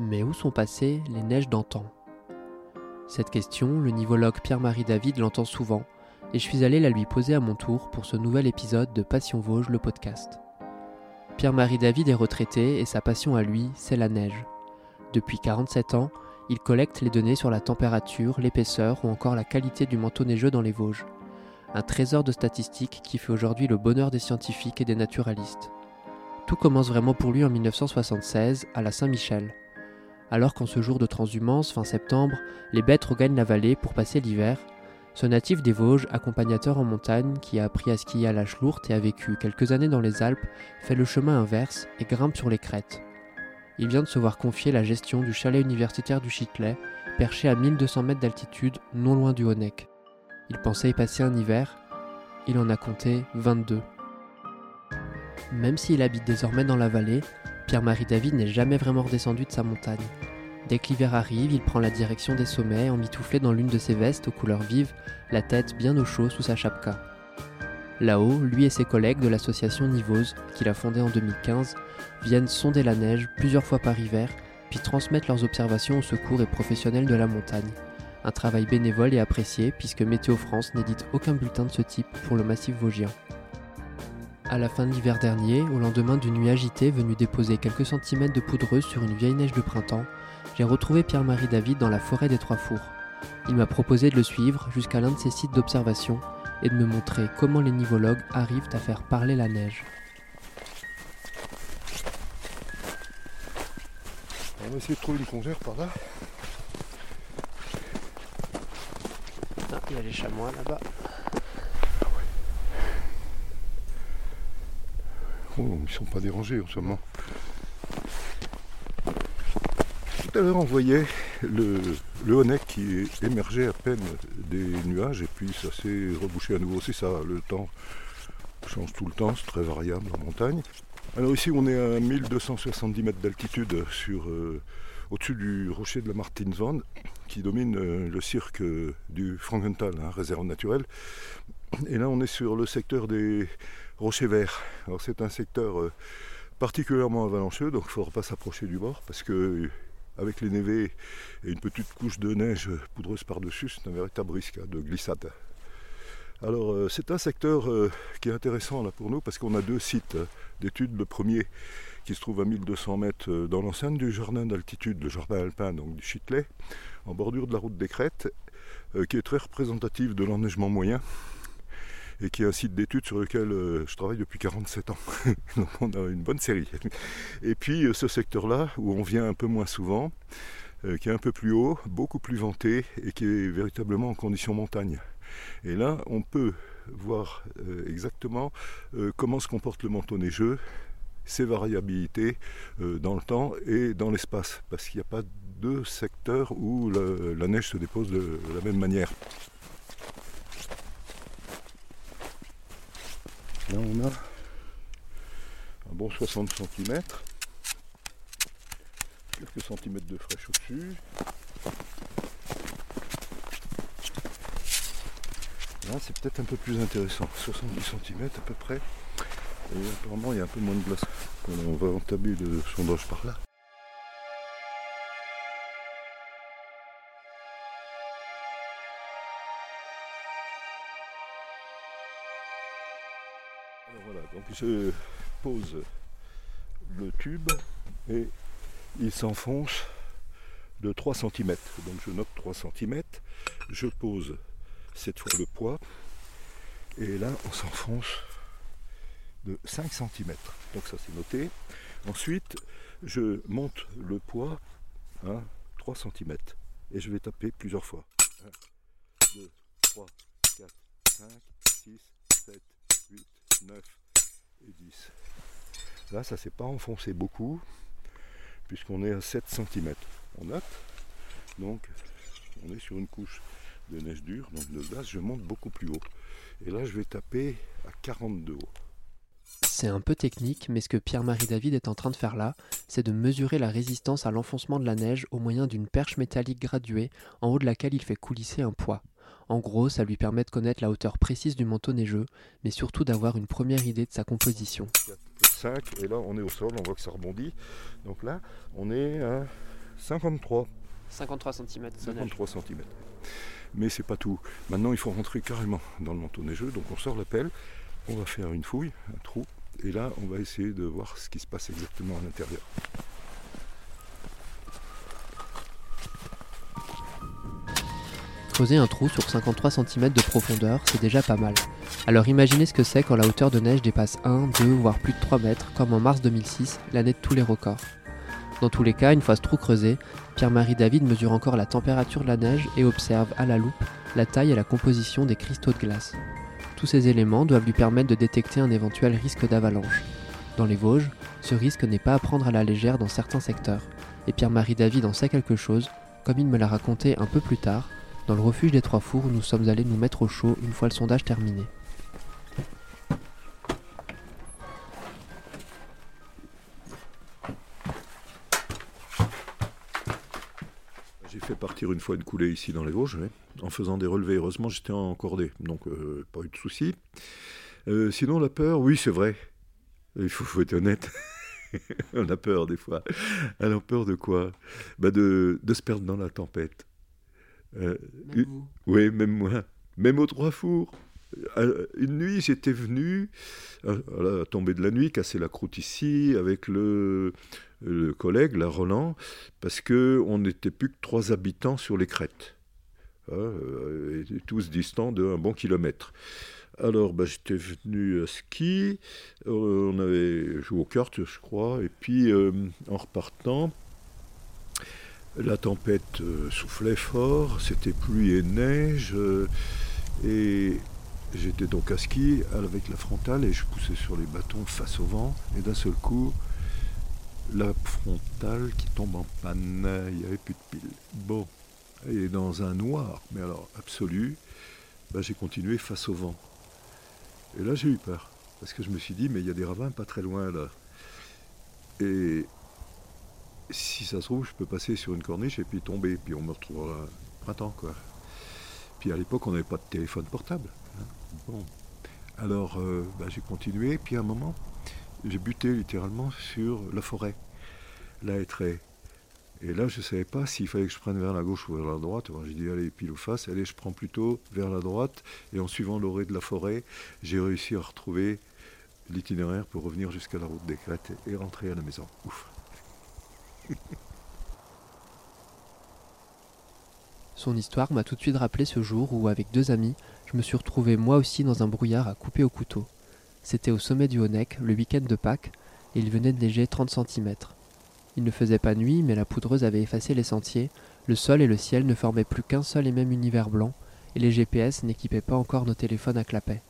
Mais où sont passées les neiges d'antan? Cette question, le nivologue Pierre-Marie David l'entend souvent, et je suis allé la lui poser à mon tour pour ce nouvel épisode de Passion Vosges, le podcast. Pierre-Marie David est retraité et sa passion à lui, c'est la neige. Depuis 47 ans, il collecte les données sur la température, l'épaisseur ou encore la qualité du manteau neigeux dans les Vosges. Un trésor de statistiques qui fait aujourd'hui le bonheur des scientifiques et des naturalistes. Tout commence vraiment pour lui en 1976 à la Saint-Michel. Alors qu'en ce jour de transhumance, fin septembre, les bêtes regagnent la vallée pour passer l'hiver, ce natif des Vosges, accompagnateur en montagne, qui a appris à skier à l'âge lourde et a vécu quelques années dans les Alpes, fait le chemin inverse et grimpe sur les crêtes. Il vient de se voir confier la gestion du chalet universitaire du Chitelet, perché à 1200 mètres d'altitude, non loin du Honeck. Il pensait y passer un hiver, il en a compté 22. Même s'il habite désormais dans la vallée, Pierre-Marie David n'est jamais vraiment redescendu de sa montagne. Dès que l'hiver arrive, il prend la direction des sommets, emmitouflé dans l'une de ses vestes aux couleurs vives, la tête bien au chaud sous sa chapka. Là-haut, lui et ses collègues de l'association Nivose, qu'il a fondée en 2015, viennent sonder la neige plusieurs fois par hiver, puis transmettre leurs observations aux secours et professionnels de la montagne. Un travail bénévole et apprécié puisque Météo France n'édite aucun bulletin de ce type pour le massif vosgien. À la fin de l'hiver dernier, au lendemain d'une nuit agitée venue déposer quelques centimètres de poudreuse sur une vieille neige de printemps, j'ai retrouvé Pierre-Marie David dans la forêt des Trois Fours. Il m'a proposé de le suivre jusqu'à l'un de ses sites d'observation et de me montrer comment les nivologues arrivent à faire parler la neige. On va essayer de trouver une congère par là. Ah, il y a les chamois là-bas. Oh, ils sont pas dérangés en ce moment. Tout à l'heure on voyait le, le Honeck qui émergeait à peine des nuages et puis ça s'est rebouché à nouveau. C'est ça, le temps change tout le temps, c'est très variable en montagne. Alors ici on est à 1270 mètres d'altitude sur euh, au-dessus du rocher de la Martinswand qui domine euh, le cirque du Frankenthal, hein, réserve naturelle. Et là on est sur le secteur des rochers verts. Alors c'est un secteur euh, particulièrement avalancheux, donc il ne faudra pas s'approcher du bord parce que avec les névés et une petite couche de neige poudreuse par-dessus, c'est un véritable risque hein, de glissade. Alors euh, c'est un secteur euh, qui est intéressant là pour nous parce qu'on a deux sites d'études. Le premier qui se trouve à 1200 mètres euh, dans l'enceinte du jardin d'altitude, le jardin alpin donc du Chitelet, en bordure de la route des Crêtes, qui est très représentatif de l'enneigement moyen et qui est un site d'études sur lequel je travaille depuis 47 ans. Donc on a une bonne série. Et puis ce secteur-là, où on vient un peu moins souvent, qui est un peu plus haut, beaucoup plus vanté et qui est véritablement en condition montagne. Et là, on peut voir exactement comment se comporte le manteau neigeux, ses variabilités dans le temps et dans l'espace, parce qu'il n'y a pas de secteur où la neige se dépose de la même manière. Là on a un bon 60 cm. Quelques centimètres de fraîche au-dessus. Là c'est peut-être un peu plus intéressant. 70 cm à peu près. Et apparemment il y a un peu moins de glace. On va entamer le sondage par là. Alors voilà, donc je pose le tube et il s'enfonce de 3 cm. Donc je note 3 cm, je pose cette fois le poids et là on s'enfonce de 5 cm. Donc ça c'est noté. Ensuite je monte le poids à 3 cm et je vais taper plusieurs fois. 1, 2, 3, 4, 5, 6, 7, 8, 9 et 10. Là, ça ne s'est pas enfoncé beaucoup, puisqu'on est à 7 cm. On note. Donc, on est sur une couche de neige dure, donc de glace, je monte beaucoup plus haut. Et là, je vais taper à 42 haut. C'est un peu technique, mais ce que Pierre-Marie David est en train de faire là, c'est de mesurer la résistance à l'enfoncement de la neige au moyen d'une perche métallique graduée en haut de laquelle il fait coulisser un poids. En gros, ça lui permet de connaître la hauteur précise du manteau neigeux, mais surtout d'avoir une première idée de sa composition. 4, 5, et là on est au sol, on voit que ça rebondit. Donc là, on est à 53. 53 cm. 53 cm. Mais c'est pas tout. Maintenant, il faut rentrer carrément dans le manteau neigeux. Donc on sort la pelle, on va faire une fouille, un trou. Et là, on va essayer de voir ce qui se passe exactement à l'intérieur. Creuser un trou sur 53 cm de profondeur, c'est déjà pas mal. Alors imaginez ce que c'est quand la hauteur de neige dépasse 1, 2, voire plus de 3 mètres, comme en mars 2006, l'année de tous les records. Dans tous les cas, une fois ce trou creusé, Pierre-Marie David mesure encore la température de la neige et observe à la loupe la taille et la composition des cristaux de glace. Tous ces éléments doivent lui permettre de détecter un éventuel risque d'avalanche. Dans les Vosges, ce risque n'est pas à prendre à la légère dans certains secteurs, et Pierre-Marie David en sait quelque chose, comme il me l'a raconté un peu plus tard, dans le refuge des Trois Fours nous sommes allés nous mettre au chaud une fois le sondage terminé. J'ai fait partir une fois une coulée ici dans les Vosges, en faisant des relevés. Heureusement, j'étais encordé, donc euh, pas eu de soucis. Euh, sinon, la peur, oui, c'est vrai. Il faut, être honnête. On a peur des fois. Alors, peur de quoi? Bah de se perdre dans la tempête. Euh, oui, même moi. Même aux trois fours. Euh, une nuit, j'étais venu, euh, à la tombée de la nuit, casser la croûte ici avec le, collègue, la Roland, parce qu'on n'était plus que trois habitants sur les crêtes, hein, tous distants d'un bon kilomètre. Alors, bah, j'étais venu à ski, on avait joué aux cartes, je crois, et puis en repartant, la tempête euh, soufflait fort, c'était pluie et neige, euh, et j'étais donc à ski avec la frontale et je poussais sur les bâtons face au vent, et d'un seul coup, la frontale qui tombe en panne, il n'y avait plus de pile. Bon, et dans un noir, mais alors absolu, bah, j'ai continué face au vent. Et là j'ai eu peur, parce que je me suis dit, mais il y a des ravins pas très loin là. Et si ça se trouve, je peux passer sur une corniche et puis tomber, puis on me retrouvera printemps. Puis à l'époque, on n'avait pas de téléphone portable. Hein. Bon. Alors, euh, bah, j'ai continué, puis à un moment, j'ai buté littéralement sur la forêt, la hêtraie. Et là, je ne savais pas s'il fallait que je prenne vers la gauche ou vers la droite. j'ai dit, allez, pile ou face. Allez, je prends plutôt vers la droite. Et en suivant l'orée de la forêt, j'ai réussi à retrouver l'itinéraire pour revenir jusqu'à la route des crêtes et rentrer à la maison. Ouf. Son histoire m'a tout de suite rappelé ce jour où, avec deux amis, je me suis retrouvé moi aussi dans un brouillard à couper au couteau. C'était au sommet du Honeck, le week-end de Pâques, et il venait de neiger 30 cm. Il ne faisait pas nuit, mais la poudreuse avait effacé les sentiers, le sol et le ciel ne formaient plus qu'un seul et même univers blanc, et les GPS n'équipaient pas encore nos téléphones à clapet.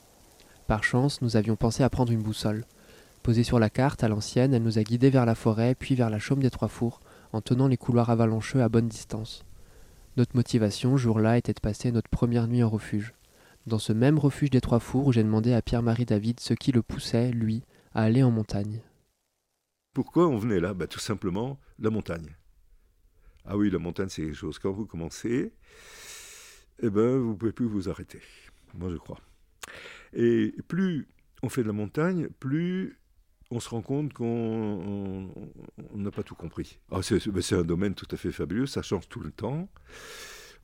Par chance, nous avions pensé à prendre une boussole. Posée sur la carte, à l'ancienne, elle nous a guidés vers la forêt, puis vers la chaume des Trois Fours, en tenant les couloirs avalancheux à bonne distance. Notre motivation, jour-là, était de passer notre première nuit en refuge. Dans ce même refuge des Trois Fours où j'ai demandé à Pierre-Marie David ce qui le poussait, lui, à aller en montagne. Pourquoi on venait là? Bah, Tout simplement, la montagne. Ah oui, la montagne, c'est quelque chose. Quand vous commencez, eh ben, vous ne pouvez plus vous arrêter. Moi, je crois. Et plus on fait de la montagne, plus on se rend compte qu'on n'a pas tout compris. Ah, c'est un domaine tout à fait fabuleux, ça change tout le temps.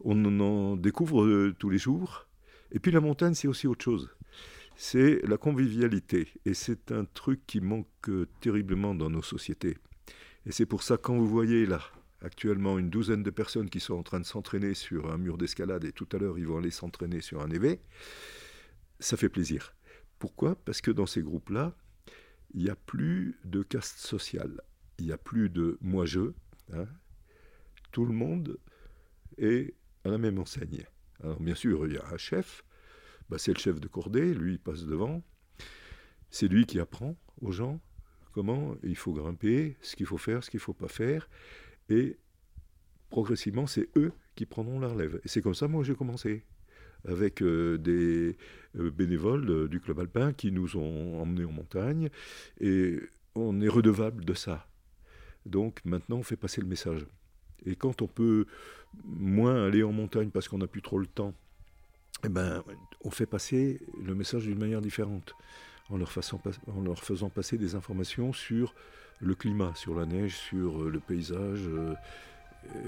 On en découvre euh, tous les jours. Et puis la montagne, c'est aussi autre chose. C'est la convivialité. Et c'est un truc qui manque euh, terriblement dans nos sociétés. Et c'est pour ça, quand vous voyez là, actuellement, une douzaine de personnes qui sont en train de s'entraîner sur un mur d'escalade, et tout à l'heure, ils vont aller s'entraîner sur un évé, ça fait plaisir. Pourquoi? Parce que dans ces groupes-là, il n'y a plus de caste sociale, il n'y a plus de moi-je. Hein. Tout le monde est à la même enseigne. Alors bien sûr, il y a un chef, bah, c'est le chef de cordée, lui il passe devant, c'est lui qui apprend aux gens comment il faut grimper, ce qu'il faut faire, ce qu'il ne faut pas faire, et progressivement c'est eux qui prendront la relève. Et c'est comme ça moi j'ai commencé avec euh, des euh, bénévoles du club alpin qui nous ont emmenés en montagne et on est redevable de ça. Donc maintenant on fait passer le message. Et quand on peut moins aller en montagne parce qu'on n'a plus trop le temps, eh ben, on fait passer le message d'une manière différente, en leur, faisant passer des informations sur le climat, sur la neige, sur euh, le paysage,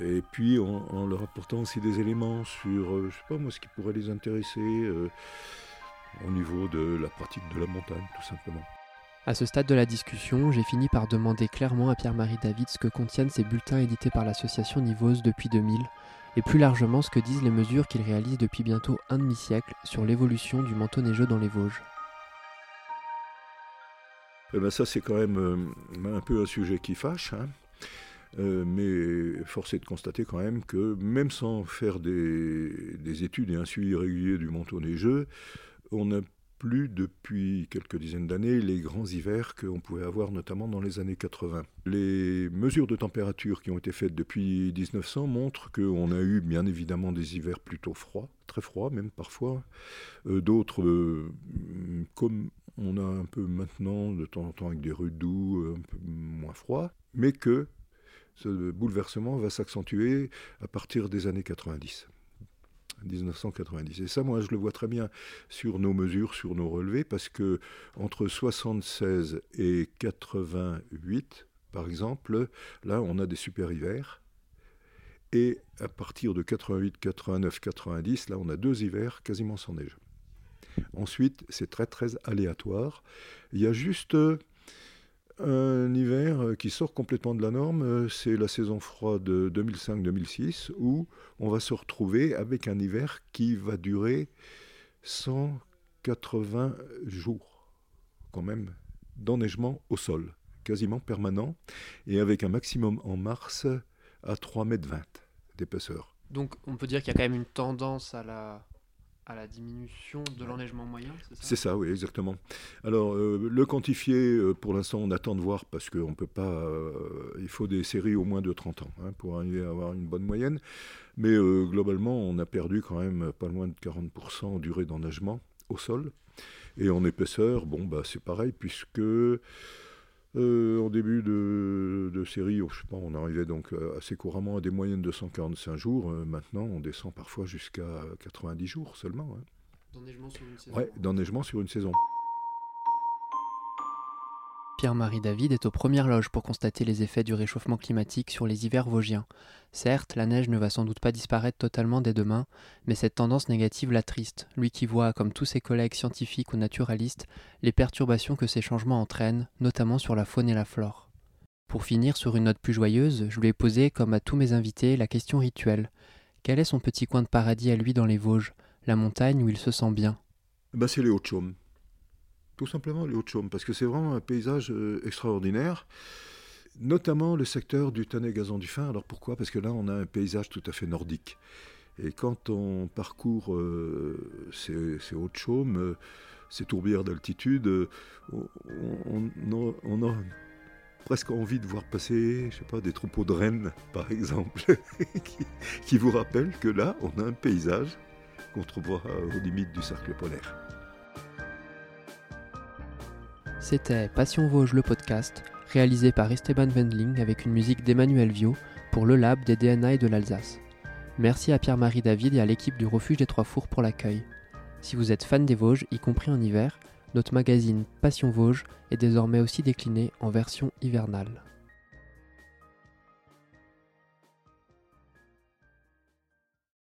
Et puis en, leur apportant aussi des éléments sur, euh, je sais pas moi, ce qui pourrait les intéresser euh, au niveau de la pratique de la montagne, tout simplement. À ce stade de la discussion, j'ai fini par demander clairement à Pierre-Marie David ce que contiennent ces bulletins édités par l'association Nivose depuis 2000, et plus largement ce que disent les mesures qu'il réalise depuis bientôt un demi-siècle sur l'évolution du manteau neigeux dans les Vosges. Eh ben ça c'est quand même euh, un peu un sujet qui fâche, hein. Euh, mais force est de constater quand même que même sans faire des, des études et un suivi régulier du manteau neigeux, on a plus depuis quelques dizaines d'années les grands hivers qu'on pouvait avoir notamment dans les années 80. Les mesures de température qui ont été faites depuis 1900 montrent qu'on a eu bien évidemment des hivers plutôt froids, très froids même parfois, euh, d'autres euh, comme on a un peu maintenant de temps en temps avec des rues doux, un peu moins froids, mais que ce bouleversement va s'accentuer à partir des années 90. 1990. Et ça, moi, je le vois très bien sur nos mesures, sur nos relevés, parce que entre 76 et 88, par exemple, là, on a des super hivers. Et à partir de 88, 89, 90, là, on a deux hivers quasiment sans neige. Ensuite, c'est très, très aléatoire. Il y a juste un hiver euh, qui sort complètement de la norme, euh, c'est la saison froide de 2005-2006, où on va se retrouver avec un hiver qui va durer 180 jours, quand même, d'enneigement au sol, quasiment permanent, et avec un maximum en mars à 3,20 mètres d'épaisseur. Donc on peut dire qu'il y a quand même une tendance à la à la diminution de l'enneigement moyen, c'est ça? C'est ça, oui, exactement. Alors, euh, le quantifier, euh, pour l'instant, on attend de voir parce qu'on peut pas. Euh, il faut des séries au moins de 30 ans hein, pour arriver à avoir une bonne moyenne. Mais globalement, on a perdu quand même pas loin de 40% en durée d'enneigement au sol. Et en épaisseur, bon, bah, c'est pareil, puisque euh, en début de, série, je sais pas, on arrivait donc euh, assez couramment à des moyennes de 145 jours. Euh, maintenant, on descend parfois jusqu'à 90 jours seulement. Hein. D'enneigement sur une saison Ouais, d'enneigement sur une saison. Pierre-Marie David est aux premières loges pour constater les effets du réchauffement climatique sur les hivers vosgiens. Certes, la neige ne va sans doute pas disparaître totalement dès demain, mais cette tendance négative l'attriste, lui qui voit, comme tous ses collègues scientifiques ou naturalistes, les perturbations que ces changements entraînent, notamment sur la faune et la flore. Pour finir sur une note plus joyeuse, je lui ai posé, comme à tous mes invités, la question rituelle. Quel est son petit coin de paradis à lui dans les Vosges, la montagne où il se sent bien? Bah, C'est les Hauts-de-Chaume tout simplement les Hauts-de-Chaume, parce que c'est vraiment un paysage euh, extraordinaire, notamment le secteur du Tannet Gazon du Fin. Alors pourquoi? Parce que là, on a un paysage tout à fait nordique. Et quand on parcourt euh, ces, ces Hauts-de-Chaume, euh, ces tourbières d'altitude, on, a presque envie de voir passer, je sais pas, des troupeaux de rennes, par exemple, qui, qui vous rappellent que là, on a un paysage qu'on trouvera aux limites du cercle polaire. C'était Passion Vosges le podcast, réalisé par Esteban Wendling avec une musique d'Emmanuel Vio pour le Lab des DNA de l'Alsace. Merci à Pierre-Marie David et à l'équipe du Refuge des Trois Fours pour l'accueil. Si vous êtes fan des Vosges, y compris en hiver, notre magazine Passion Vosges est désormais aussi décliné en version hivernale.